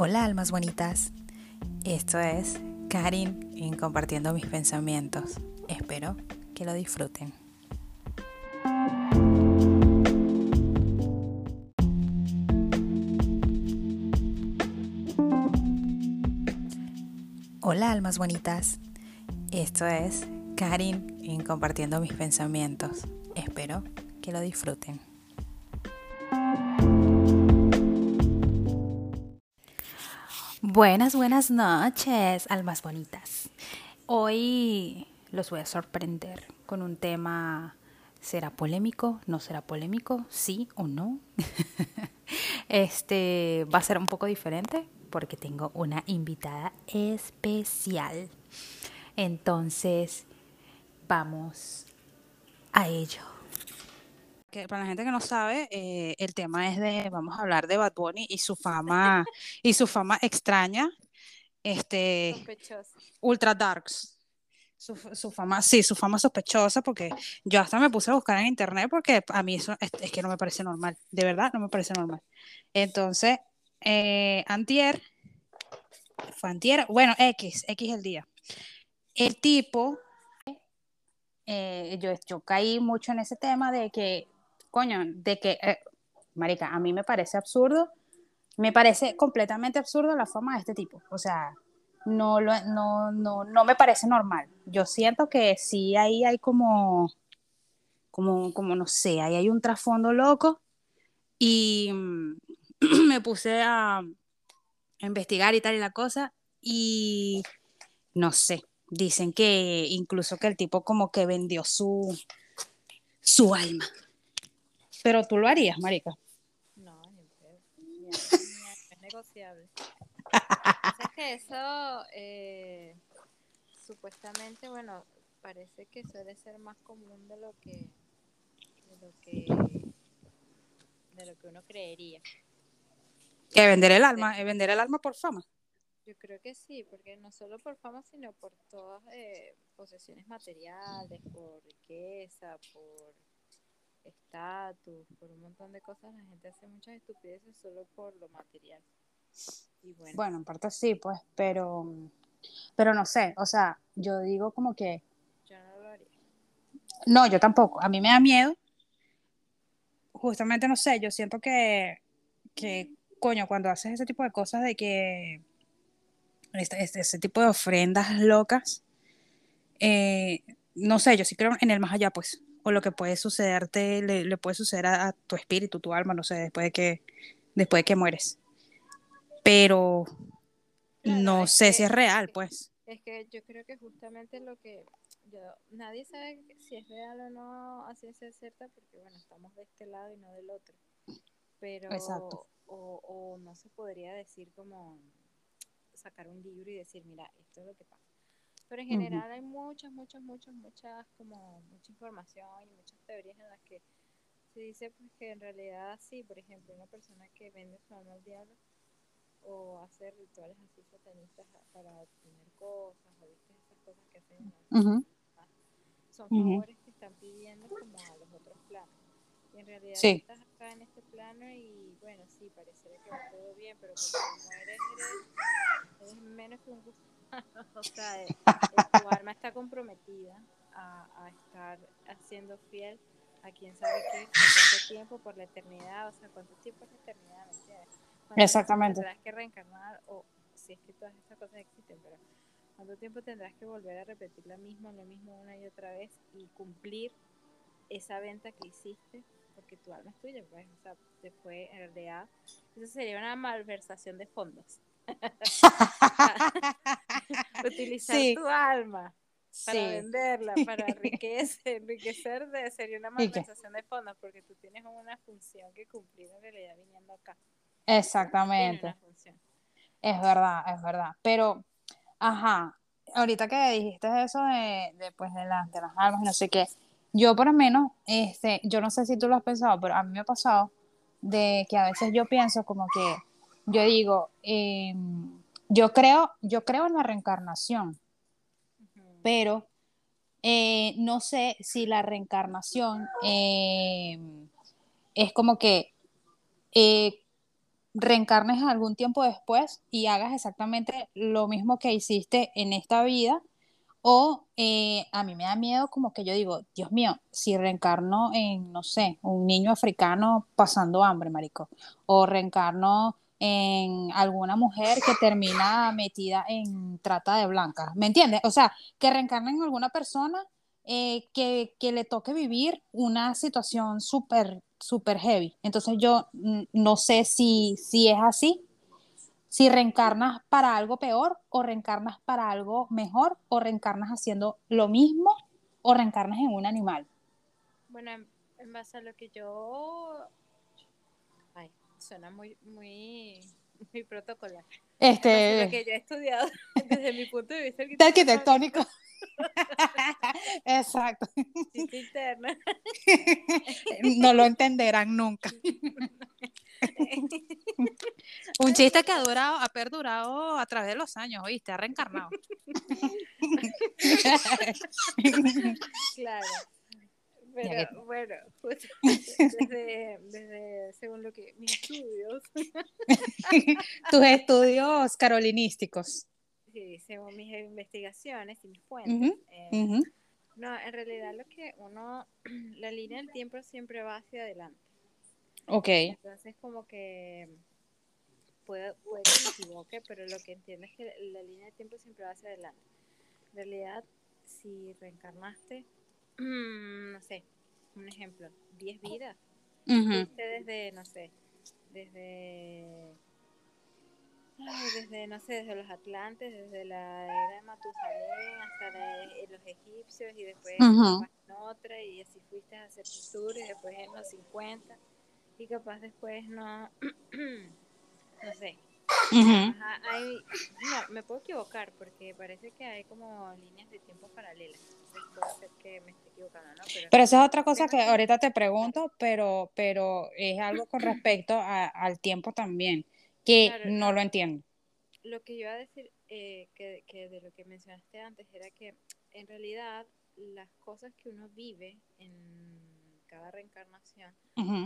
Hola almas bonitas, esto es Karin en Compartiendo mis pensamientos. Espero que lo disfruten. Hola almas bonitas, esto es Karin en Compartiendo mis pensamientos. Espero que lo disfruten. Buenas, buenas noches, almas bonitas. Hoy los voy a sorprender con un tema, ¿será polémico? ¿No será polémico? ¿Sí o no? este va a ser un poco diferente porque tengo una invitada especial. Entonces, vamos a ello que para la gente que no sabe, eh, el tema es de, vamos a hablar de Bad Bunny y su fama, y su fama extraña, este, ultra darks. Su, su, fama, sí, su fama sospechosa, porque yo hasta me puse a buscar en internet porque a mí eso es, que no me parece normal, de verdad no me parece normal. Entonces, eh, Antier, fue Antier, bueno, X, X el día. El tipo, eh, yo, yo caí mucho en ese tema de que de que, eh, marica, a mí me parece absurdo, me parece completamente absurdo la fama de este tipo. O sea, no, lo, no, no, no me parece normal. Yo siento que sí ahí hay como, como, como no sé, ahí hay un trasfondo loco y me puse a investigar y tal y la cosa y no sé, dicen que incluso que el tipo como que vendió su, su alma pero tú lo harías, marica. No, ni, es negociable. es que eso eh, supuestamente, bueno, parece que suele ser más común de lo que de lo que de lo que uno creería. Que vender el alma, vender el alma por fama. Yo creo que sí, porque no solo por fama, sino por todas eh, posesiones materiales, por riqueza, por estatus, por un montón de cosas, la gente hace muchas estupideces solo por lo material. bueno. en parte sí, pues, pero, pero no sé, o sea, yo digo como que... Yo no lo haría. No, yo tampoco, a mí me da miedo. Justamente, no sé, yo siento que, que coño, cuando haces ese tipo de cosas de que... Este, este, ese tipo de ofrendas locas, eh, no sé, yo sí creo en el más allá, pues o lo que puede sucederte, le, le puede suceder a, tu espíritu, tu alma, no sé, después de que, después de que mueres. Pero no sé si es real, pues. Es que yo creo que justamente lo que yo, nadie sabe si es real o no a ciencia cierta, porque bueno, estamos de este lado y no del otro. Pero, Exacto. O, o no se podría decir como sacar un libro y decir, mira, esto es lo que pasa pero en general hay muchas, muchas, muchas, muchas, como mucha información y muchas teorías en las que se dice pues que en realidad sí, por ejemplo, una persona que vende su alma al diablo o hace rituales así satanistas para obtener cosas o viste esas cosas que hacen son favores que están pidiendo como a los otros planos. Y en realidad estás acá en este plano y bueno, sí, parecería que va todo bien, pero como mueres eres, eres menos que un gusto o sea, eh, eh, tu alma está comprometida a, a, estar haciendo fiel a quien sabe qué, cuánto tiempo, por la eternidad, o sea, cuánto tiempo es la eternidad, ¿me entiendes? Exactamente. Tendrás que reencarnar, o si es que todas estas cosas existen, pero cuánto tiempo tendrás que volver a repetir la misma, lo mismo una y otra vez y cumplir esa venta que hiciste, porque tu alma es tuya, pues, o sea, después en realidad, eso sería una malversación de fondos. Utilizar tu alma para venderla, para enriquecer, enriquecer de, sería una malversación de fondos porque tú tienes una función que cumplir en realidad viniendo acá. Exactamente. Es verdad, es verdad. Pero, ajá, ahorita que dijiste eso de, de, pues, de, las almas y no sé qué, yo por lo menos, este, yo no sé si tú lo has pensado, pero a mí me ha pasado de que a veces yo pienso como que yo digo, em, yo, creo, yo creo en la reencarnación, pero eh, no sé si la reencarnación em, es como que, eh, reencarnes algún tiempo después y hagas exactamente lo mismo que hiciste en esta vida. O eh, a mí me da miedo como que yo digo, Dios mío, si reencarno en, no sé, un niño africano pasando hambre, marico, o reencarno en alguna mujer que termina metida en trata de blancas, ¿me entiendes? O sea, que reencarnen en alguna persona eh, que, que, le toque vivir una situación súper, súper heavy. Entonces yo no sé si, si es así, si reencarnas para algo peor o reencarnas para algo mejor o reencarnas haciendo lo mismo o reencarnas en un animal. Bueno, en, base a lo que yo... Suena muy, muy, muy protocolar. Este... Lo que yo he estudiado desde mi punto de vista arquitectónico. Exacto. no lo entenderán nunca. Un chiste que ha durado, ha perdurado a través de los años, oíste, ha reencarnado. claro. Pero bueno, desde, desde, según lo que mis estudios. Tus estudios carolinísticos sí, según mis investigaciones y mis fuentes, eh, no, en realidad lo que uno, la línea del tiempo siempre va hacia adelante. Ok. Entonces como que puede, puede que me equivoque, pero lo que entiendo es que la línea del tiempo siempre va hacia adelante. En realidad, si reencarnaste, no sé, un ejemplo, 10 vidas, desde, no sé, desde desde, no sé, desde los atlantes, desde la era de Matusalén hasta eh, los egipcios y después en otra y así fuiste a hacer tu tour y después en los 50 y capaz después no, no sé. Hay, me puedo equivocar porque parece que hay como líneas de tiempo paralelas. puede ser que me esté equivocando, ¿no? Pero, esa es otra cosa que ahorita te pregunto, pero, pero es algo con respecto al tiempo también que no lo entiendo. Lo que yo iba a decir, eh, que, que, de lo que mencionaste antes, era que en realidad las cosas que uno vive en cada reencarnación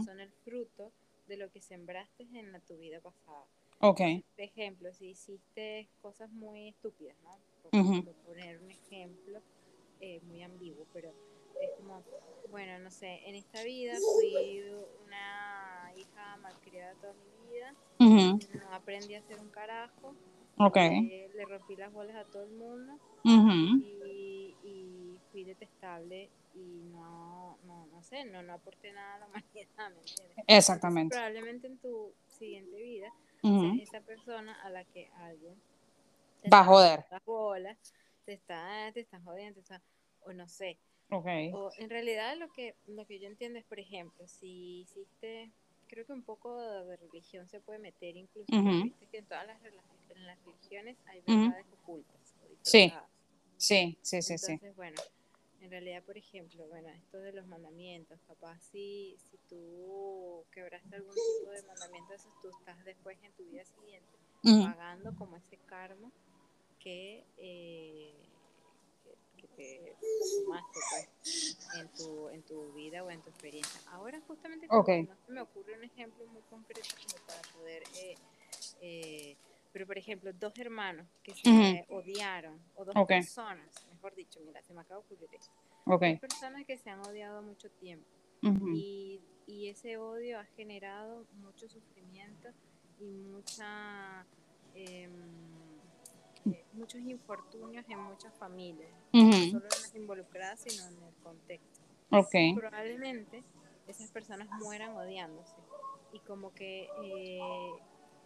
son el fruto de lo que sembraste en la, tu vida pasada. Ok. Por ejemplo, si hiciste cosas muy estúpidas, ¿no? Por, poner un ejemplo eh, muy ambiguo, pero es como, bueno, no sé, en esta vida fui una hija malcriada toda mi vida, no aprendí a hacer un carajo, okay. Eh, le rompí las bolas a todo el mundo y, y, fui detestable y no, no, no sé, no, no aporté nada a la humanidad, Exactamente. probablemente en tu siguiente vida esa persona a la que alguien va a joder. Las bolas, te está, te están jodiendo, te está, o no sé, Okay. O en realidad lo que, lo que yo entiendo es, por ejemplo, si hiciste, creo que un poco de religión se puede meter incluso, que en todas las, en las religiones hay verdades ocultas. Sí. sí, sí, sí, Entonces, bueno, en realidad, por ejemplo, bueno, esto de los mandamientos, capaz si, si tú quebraste algún tipo de mandamiento, eso tú estás después en tu vida siguiente pagando como ese karma que... Eh, que tomaste pues, en, tu, en tu vida o en tu experiencia. Ahora justamente no se me ocurre un ejemplo muy concreto como para poder... Eh, eh, pero por ejemplo, dos hermanos que se odiaron, o dos personas, mejor dicho, mira, se me acaba de ocurrir esto. Dos personas que se han odiado mucho tiempo. y, y, ese odio ha generado mucho sufrimiento y mucha... Eh, eh, muchos infortunios en muchas familias, no solo en las involucradas, sino en el contexto. Okay. Probablemente esas personas mueran odiándose y como que eh,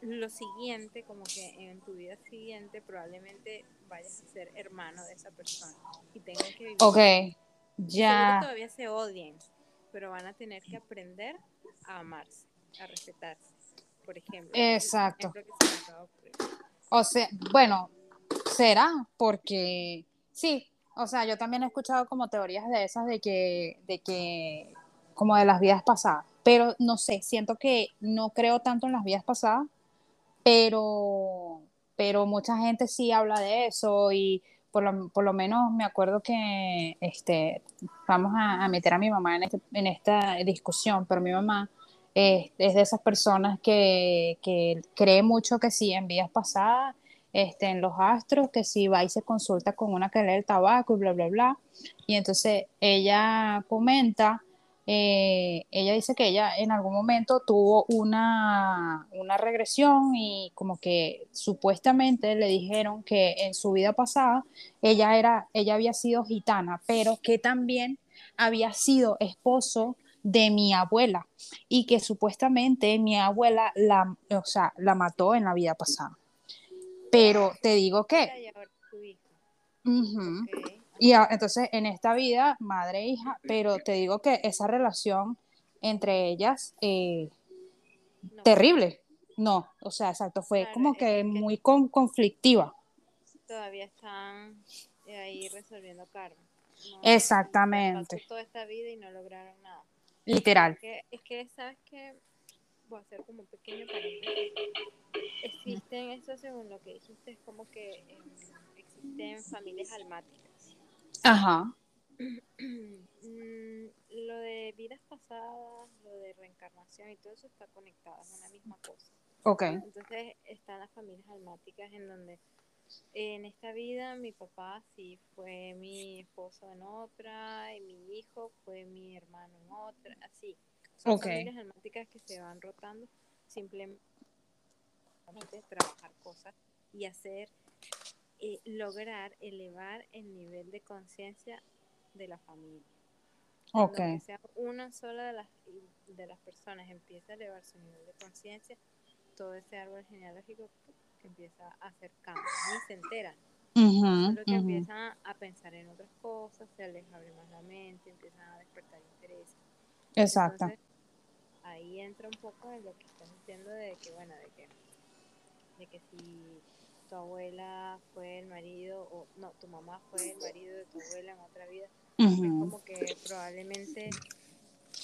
lo siguiente, como que en tu vida siguiente probablemente vayas a ser hermano de esa persona y tengan que vivir. Ok, ya. todavía se odien, pero van a tener que aprender a amarse, a respetarse, por ejemplo. Exacto. O sea, bueno, será, porque sí, o sea, yo también he escuchado como teorías de esas de que, de que, como de las vidas pasadas, pero no sé, siento que no creo tanto en las vidas pasadas, pero, pero mucha gente sí habla de eso y por lo, por lo menos me acuerdo que, este, vamos a, meter a mi mamá en, este, en esta discusión, pero mi mamá es de esas personas que, que cree mucho que sí, en vidas pasadas, este, en los astros, que si va y se consulta con una que lee el tabaco y bla, bla, bla. Y entonces ella comenta, eh, ella dice que ella en algún momento tuvo una, una regresión y como que supuestamente le dijeron que en su vida pasada ella, era, ella había sido gitana, pero que también había sido esposo de mi abuela y que supuestamente mi abuela la, o sea, la mató en la vida pasada. Pero te digo que... Y entonces en esta vida, madre e hija, pero te digo que esa relación entre ellas, eh, terrible. No, o sea, exacto, fue como que, muy conflictiva. Todavía están eh, ahí resolviendo karma. Exactamente. toda esta vida y no lograron nada. Literal. Es que, ¿sabes qué? Voy a hacer como un pequeño paréntesis. Existen, eso según lo que dijiste, es como que em, existen familias almáticas. Ajá. Mm, lo de vidas pasadas, lo de reencarnación y todo eso está conectado, es una misma cosa. Ok. Entonces están las familias almáticas en donde en esta vida mi papá sí fue mi esposo en otra y mi hijo fue mi hermano en otra, así. Son familias almáticas que se van rotando simplemente trabajar cosas y hacer, eh, lograr elevar el nivel de conciencia de la familia. Ok. Que sea una sola de las, de las personas empieza a elevar su nivel de conciencia, todo ese árbol genealógico que empieza a hacer cambios, ni se enteran. Solo que empiezan a pensar en otras cosas, se les abre más la mente, empiezan a despertar interés. Exacto. ahí entra un poco en lo que estás diciendo de que, bueno, de que, de que si tu abuela fue el marido, o no, tu mamá fue el marido de tu abuela en otra vida, es como que probablemente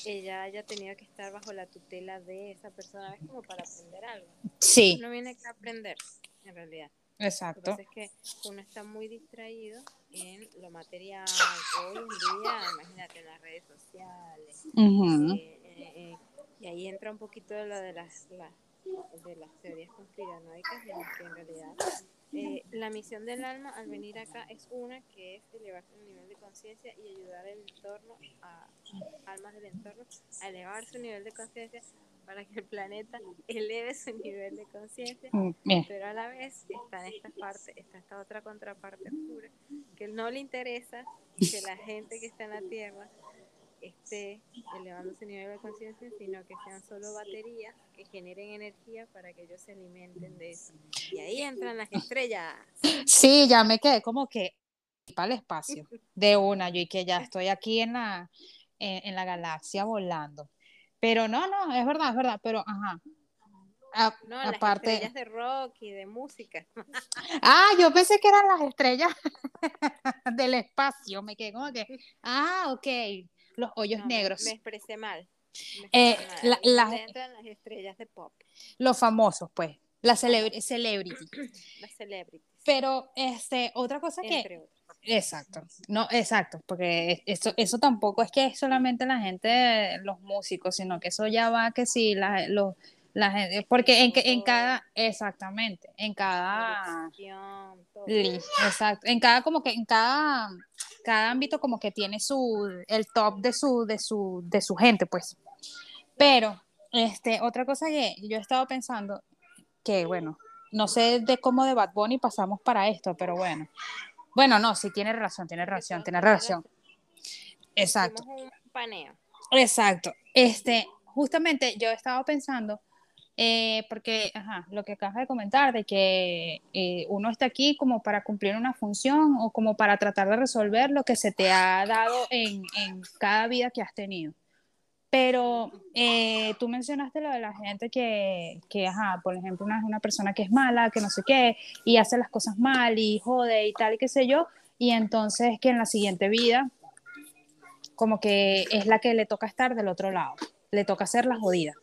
ella haya tenido que estar bajo la tutela de esa persona, es como para aprender algo. Sí. No viene que aprender, en realidad. Exacto. Lo que pasa es que uno está muy distraído en lo material. Hoy en día, imagínate, en las redes sociales. Eh, eh, eh, y ahí entra un poquito de lo de las, de las teorías conspiranoicas, en las que en realidad eh, la misión del alma al venir acá es una que es elevar su nivel de conciencia y ayudar al entorno, a almas del entorno, a elevar su nivel de conciencia para que el planeta eleve su nivel de conciencia, mm, pero a la vez está en esta parte, está esta otra contraparte oscura, que no le interesa que la gente que está en la Tierra esté elevando su nivel de conciencia, sino que sean solo baterías que generen energía para que ellos se alimenten de eso. Y ahí entran las estrellas. Sí, ya me quedé como que para el espacio de una, yo y que ya estoy aquí en la, en, la galaxia volando. Pero no, no, es verdad, es verdad, pero ajá. no, aparte... las estrellas de rock y de música. Ah, yo pensé que eran las estrellas del espacio. Me quedé como que, ah, ok los hoyos negros. Me, expresé mal. eh, las estrellas de pop. Los famosos, pues. La celebrity. Las celebrities. Pero, este, otra cosa que. Exacto, no, exacto, porque eso, eso tampoco es que es solamente la gente, los músicos, sino que eso ya va que sí, la, los, la gente, porque en, en cada, exactamente, en cada, exacto, en cada, como que en cada, cada ámbito como que tiene su, el top de su, de su, de su gente, pues. Pero, este, otra cosa que yo he estado pensando, que bueno, no sé de cómo de Bad Bunny pasamos para esto, pero bueno. Bueno, no, sí, tiene razón, tiene razón, tiene razón. Exacto. Exacto. Este, justamente yo he estado pensando eh, porque, ajá, lo que acabas de comentar, de que eh, uno está aquí como para cumplir una función o como para tratar de resolver lo que se te ha dado en, en cada vida que has tenido. Pero eh, tú mencionaste lo de la gente que, que ajá, por ejemplo, una, una persona que es mala, que no sé qué, y hace las cosas mal y jode y tal, y qué sé yo, y entonces que en la siguiente vida, como que es la que le toca estar del otro lado, le toca hacer la jodida